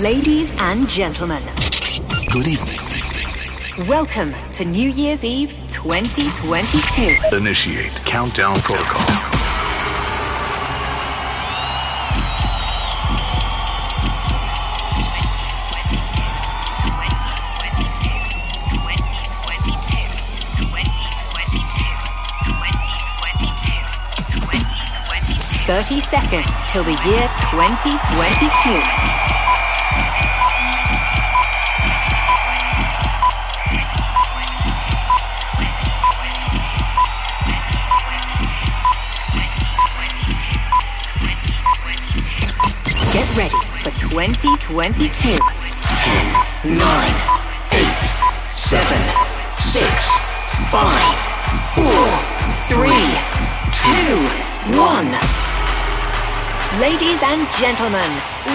Ladies and gentlemen, Good evening. welcome to New Year's Eve 2022. Initiate countdown protocol. Thirty seconds till the year 2022. 2022. 10, 9, 8, 7, 6, 5, 4, 3, 2, 1. Ladies and gentlemen,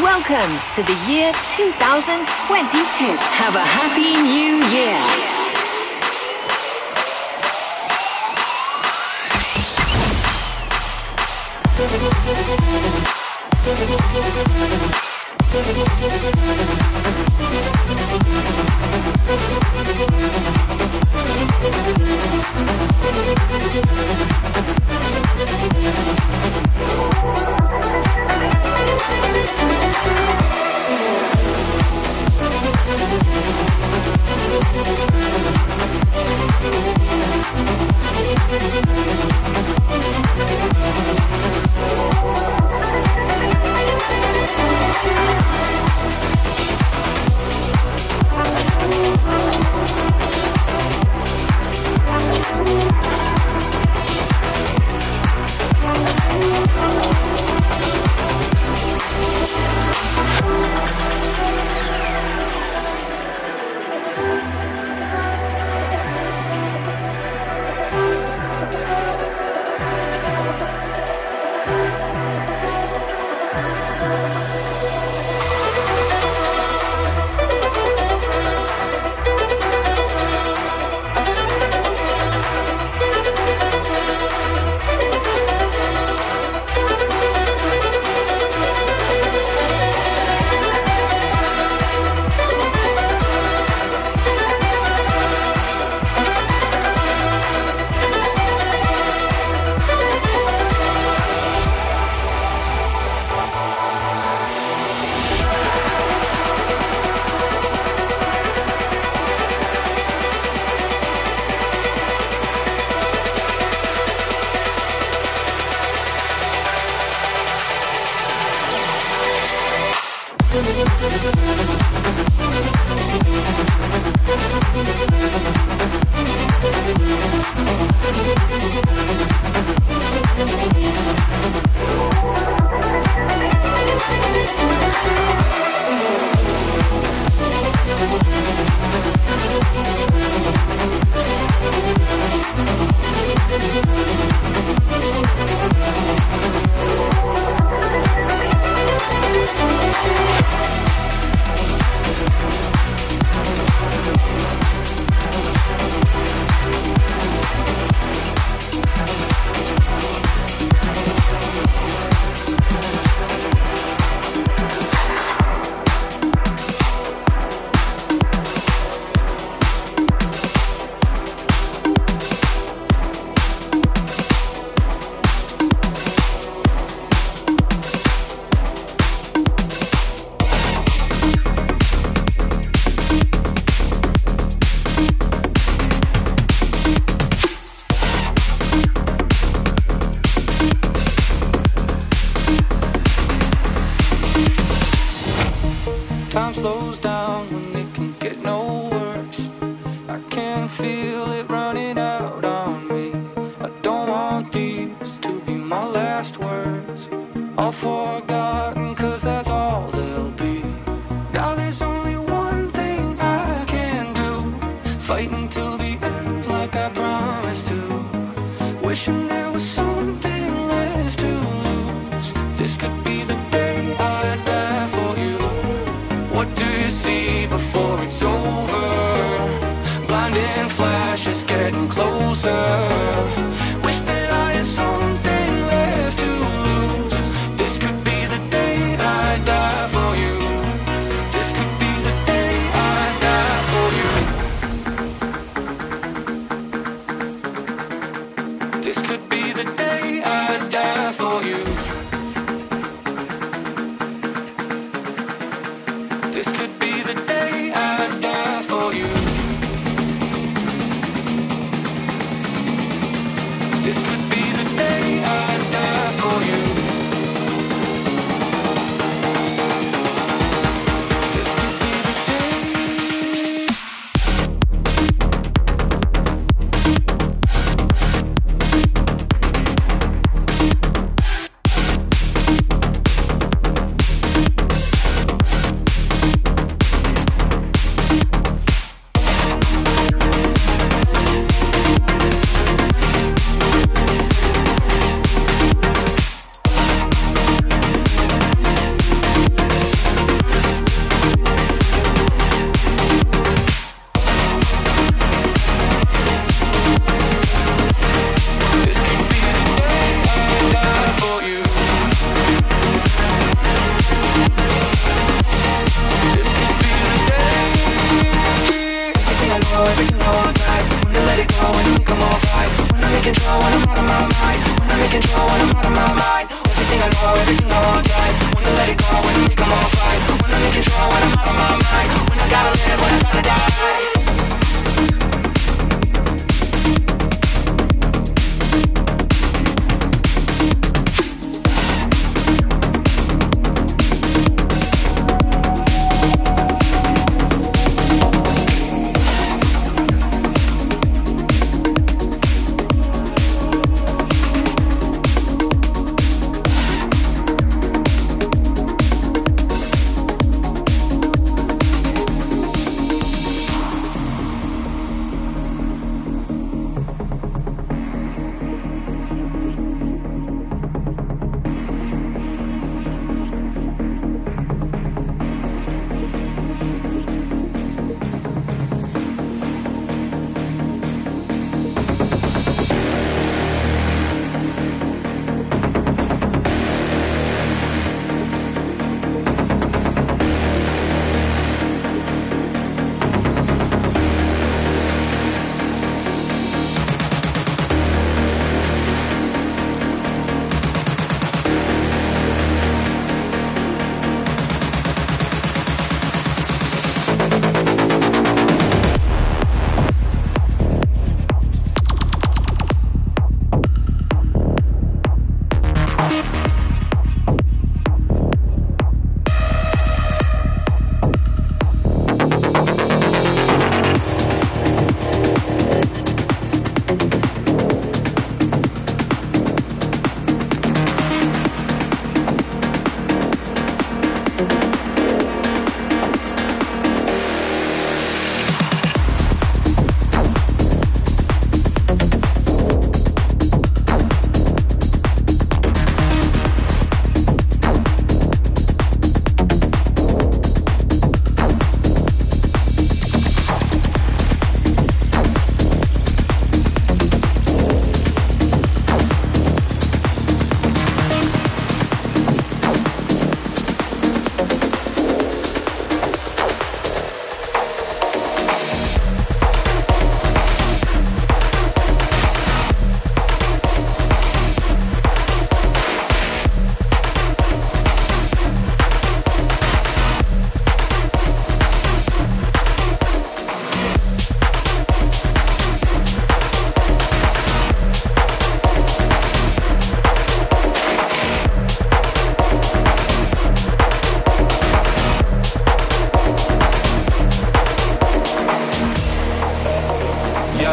welcome to the year 2022. Have a happy new year.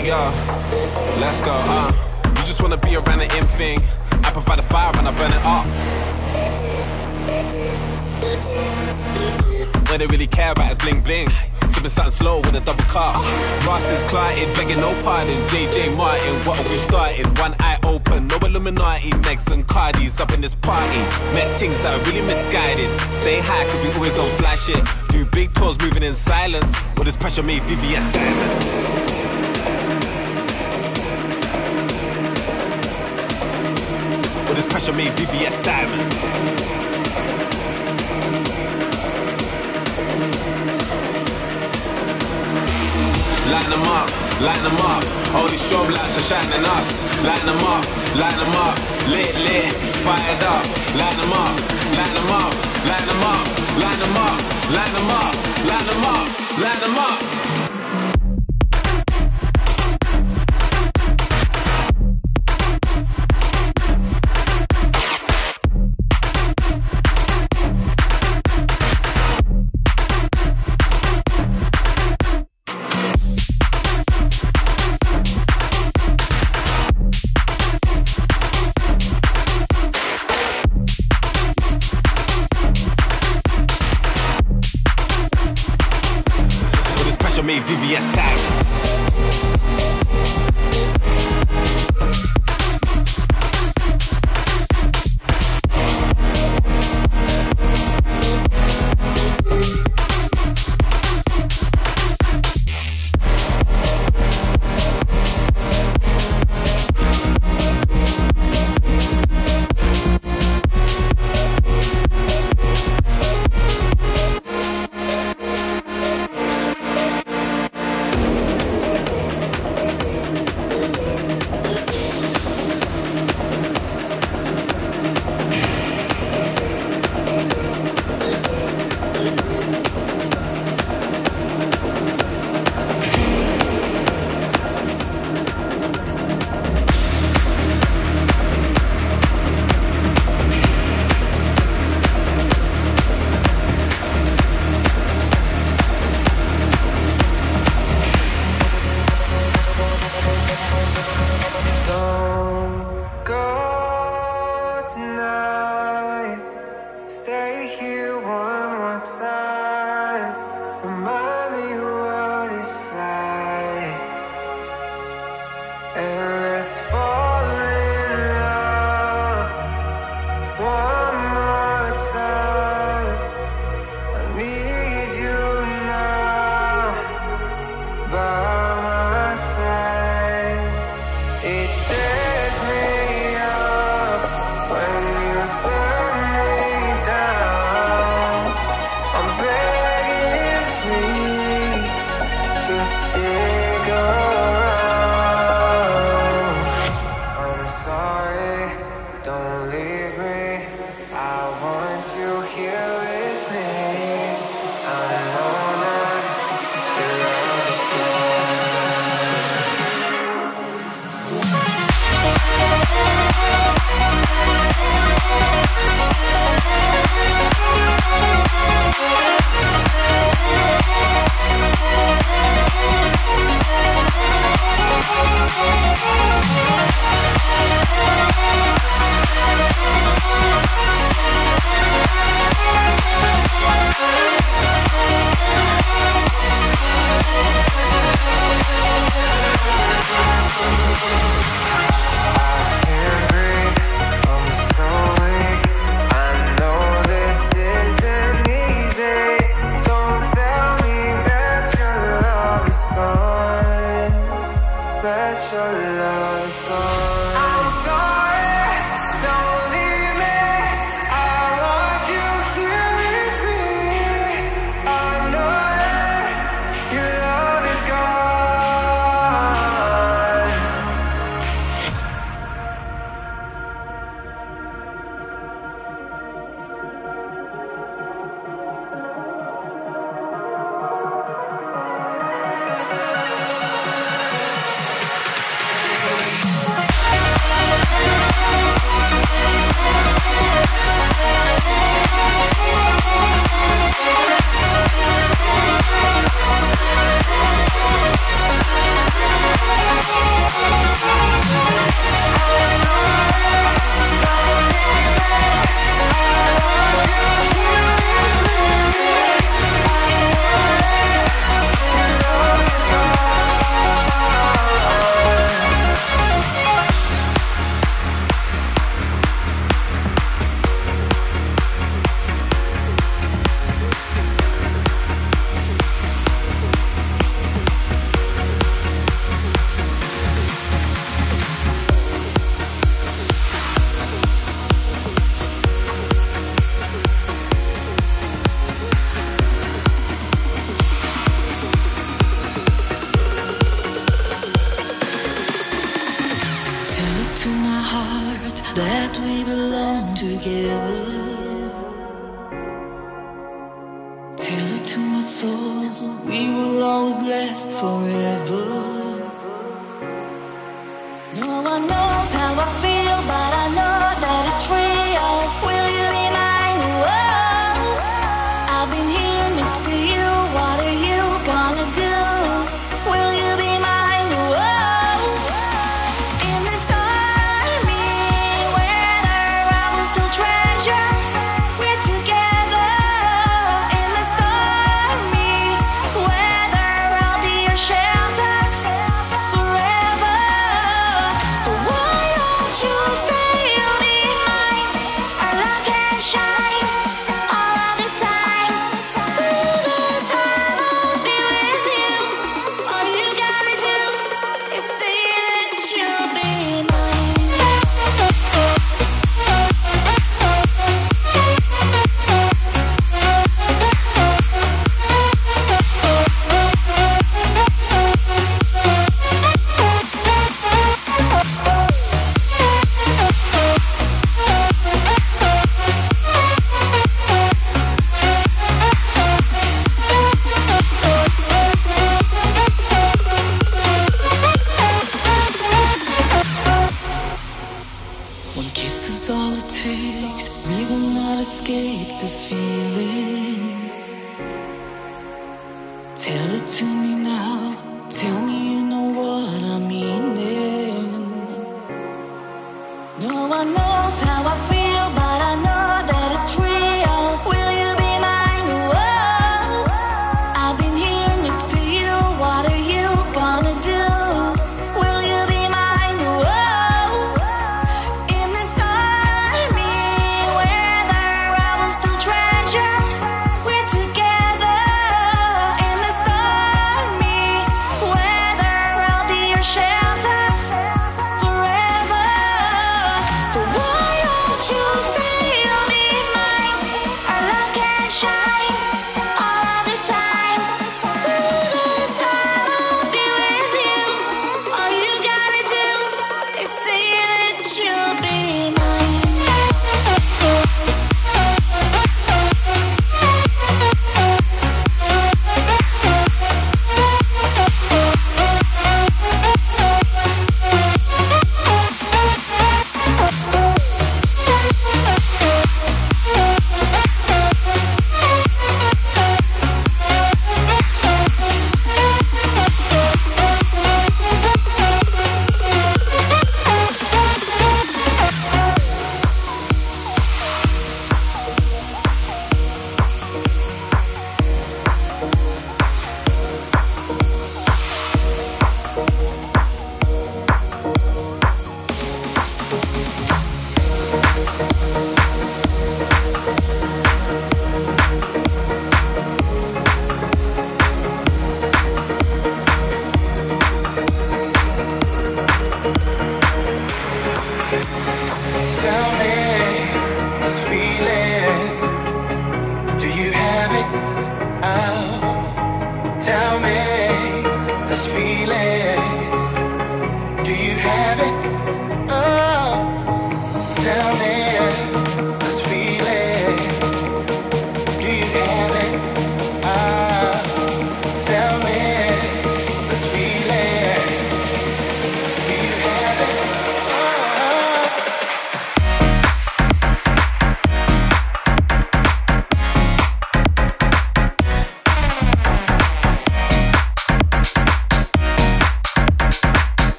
hell yeah. Let's go, uh. You just wanna be around the in thing. I provide a fire and I burn it up. What they really care about is bling bling. Sipping something slow with a double cup. Ross is clotted, begging no pardon. JJ Martin, what are we starting? One eye open, no Illuminati. Megs and Cardi's up in this party. Met things that are really misguided. Stay high, cause we always on flash it. Do big tours moving in silence. All this pressure made VVS diamonds. This pressure made VVS diamonds. Light them up, light them up. All these strobe lights are shining us. Light them up, light them up. Lit, lit, fired up. Light them up, light them up, light them up, light them up, light them up, light them up, light them up.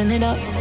loving it up.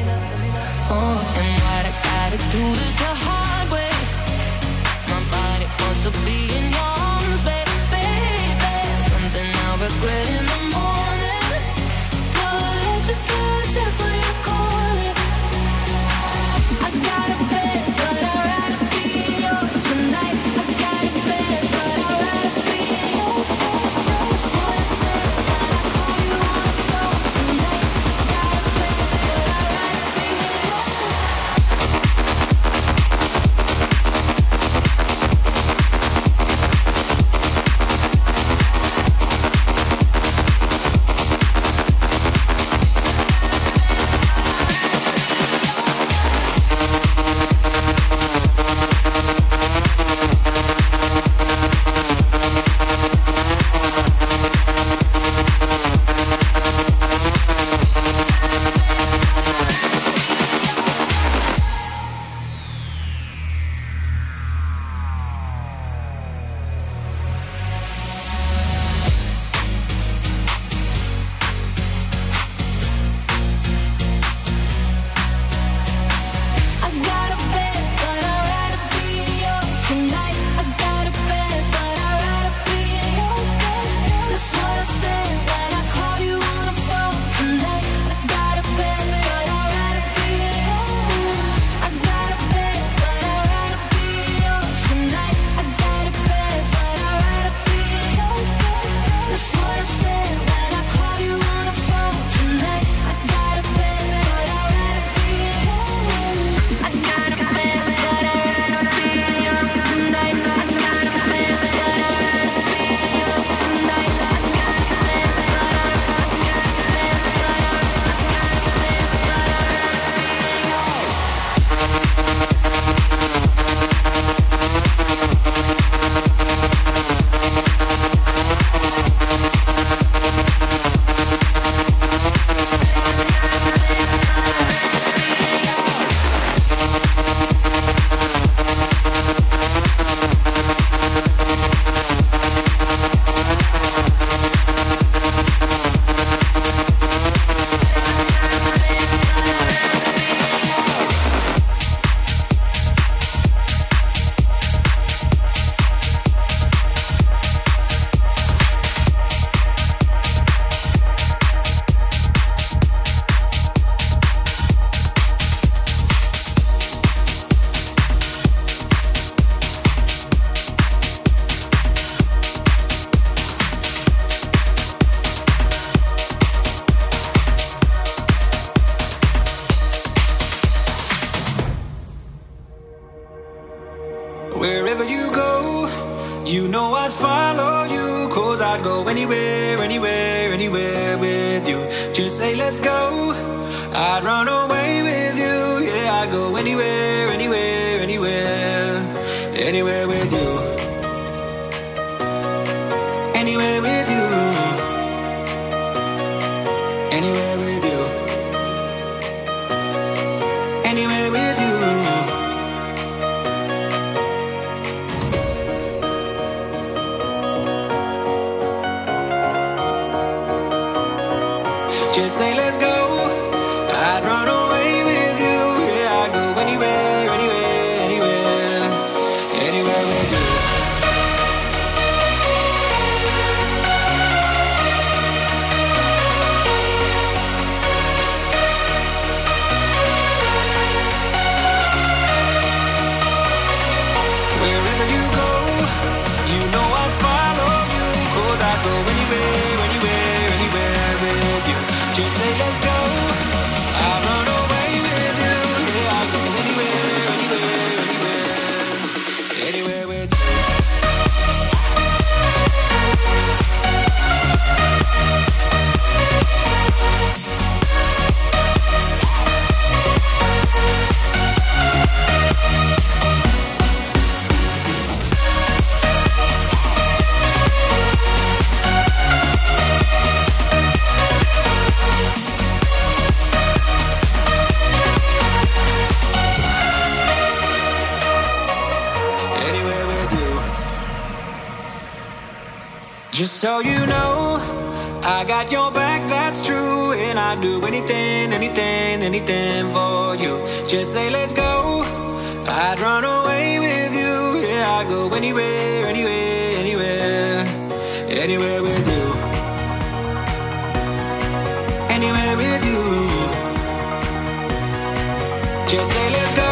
You say let's go. I'd run away with you. Yeah, I'd go anywhere, anywhere, anywhere, anywhere with. Just so you know, I got your back, that's true. And I'd do anything, anything, anything for you. Just say, let's go. I'd run away with you. Yeah, I'd go anywhere, anywhere, anywhere, anywhere with you. Anywhere with you. Just say, let's go.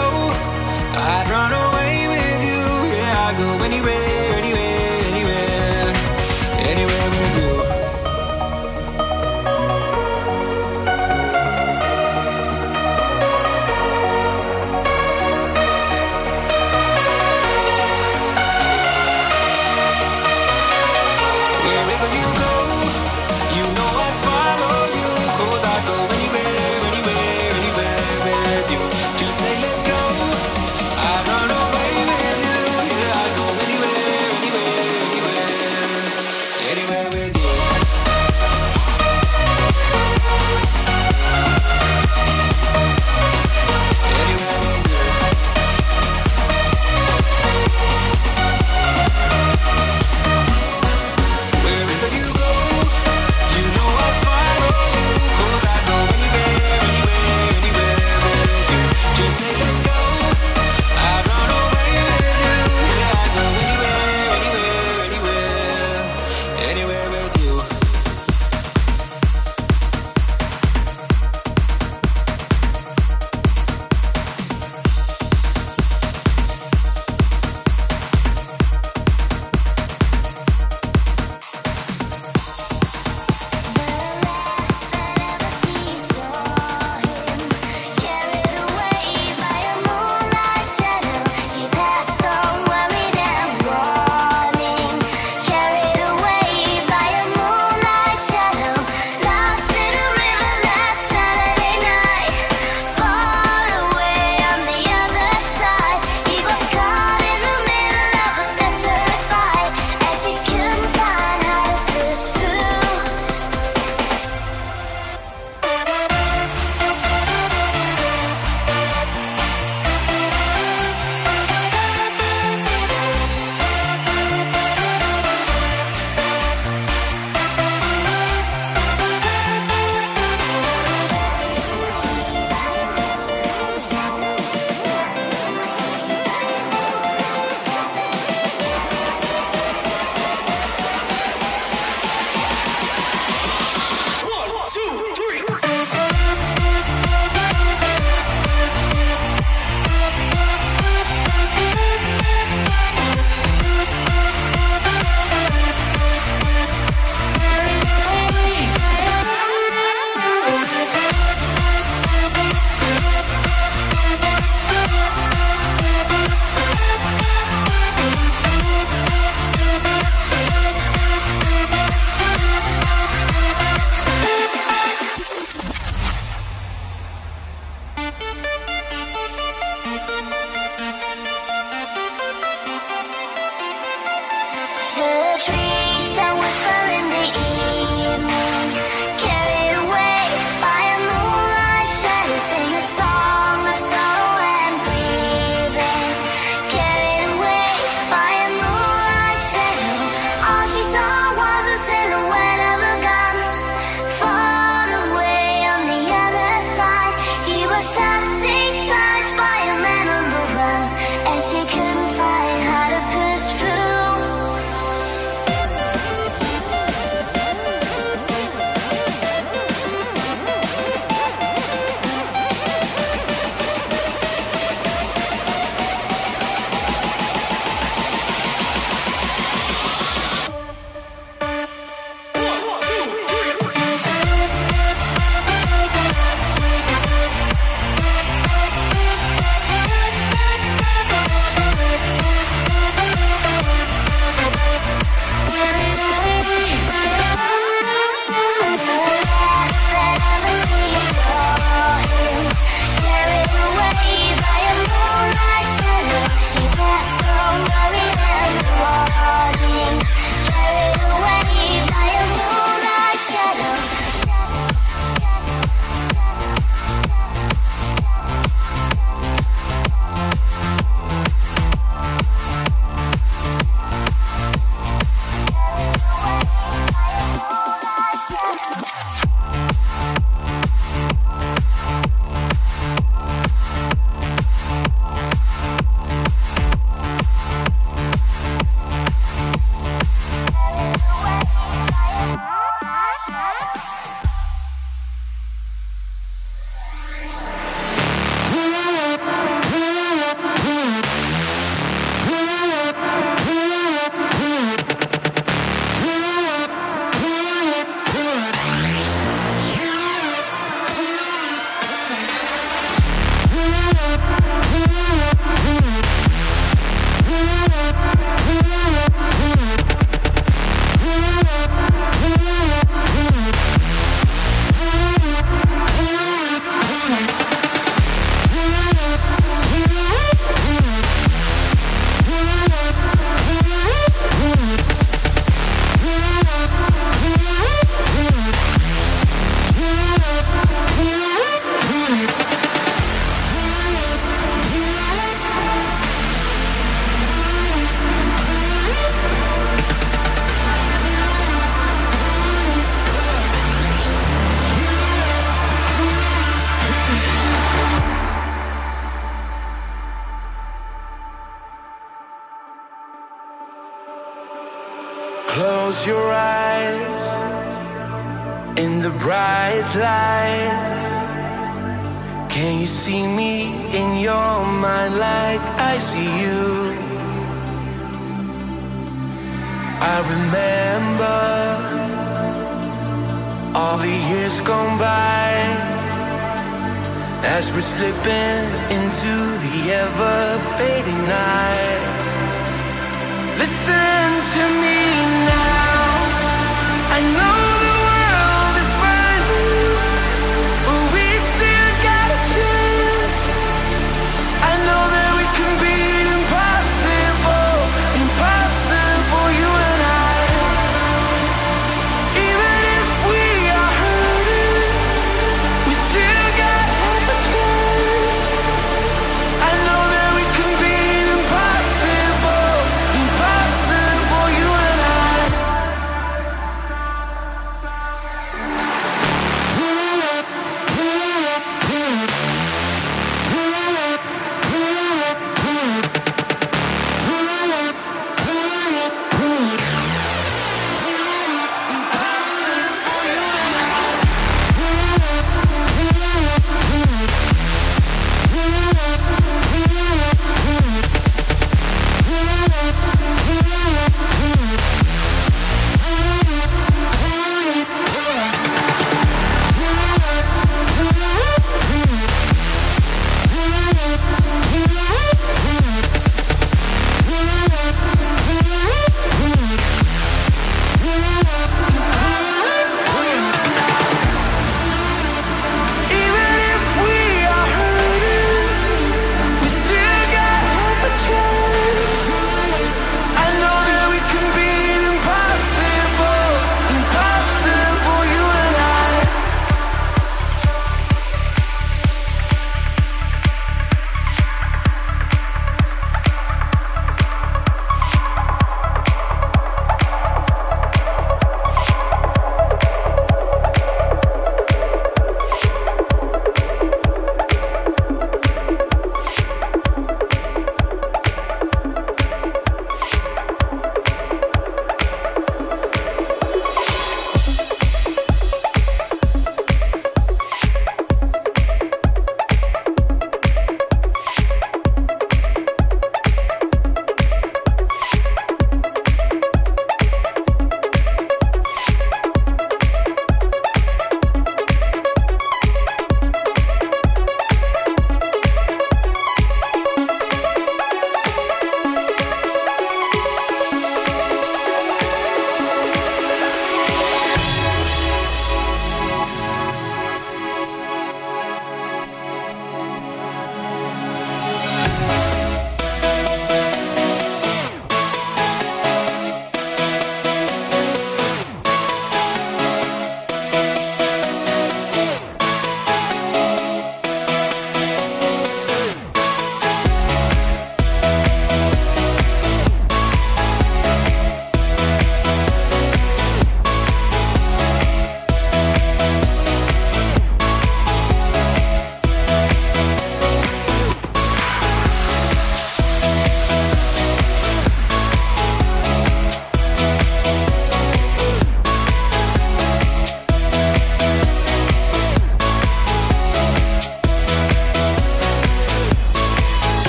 Slipping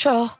control.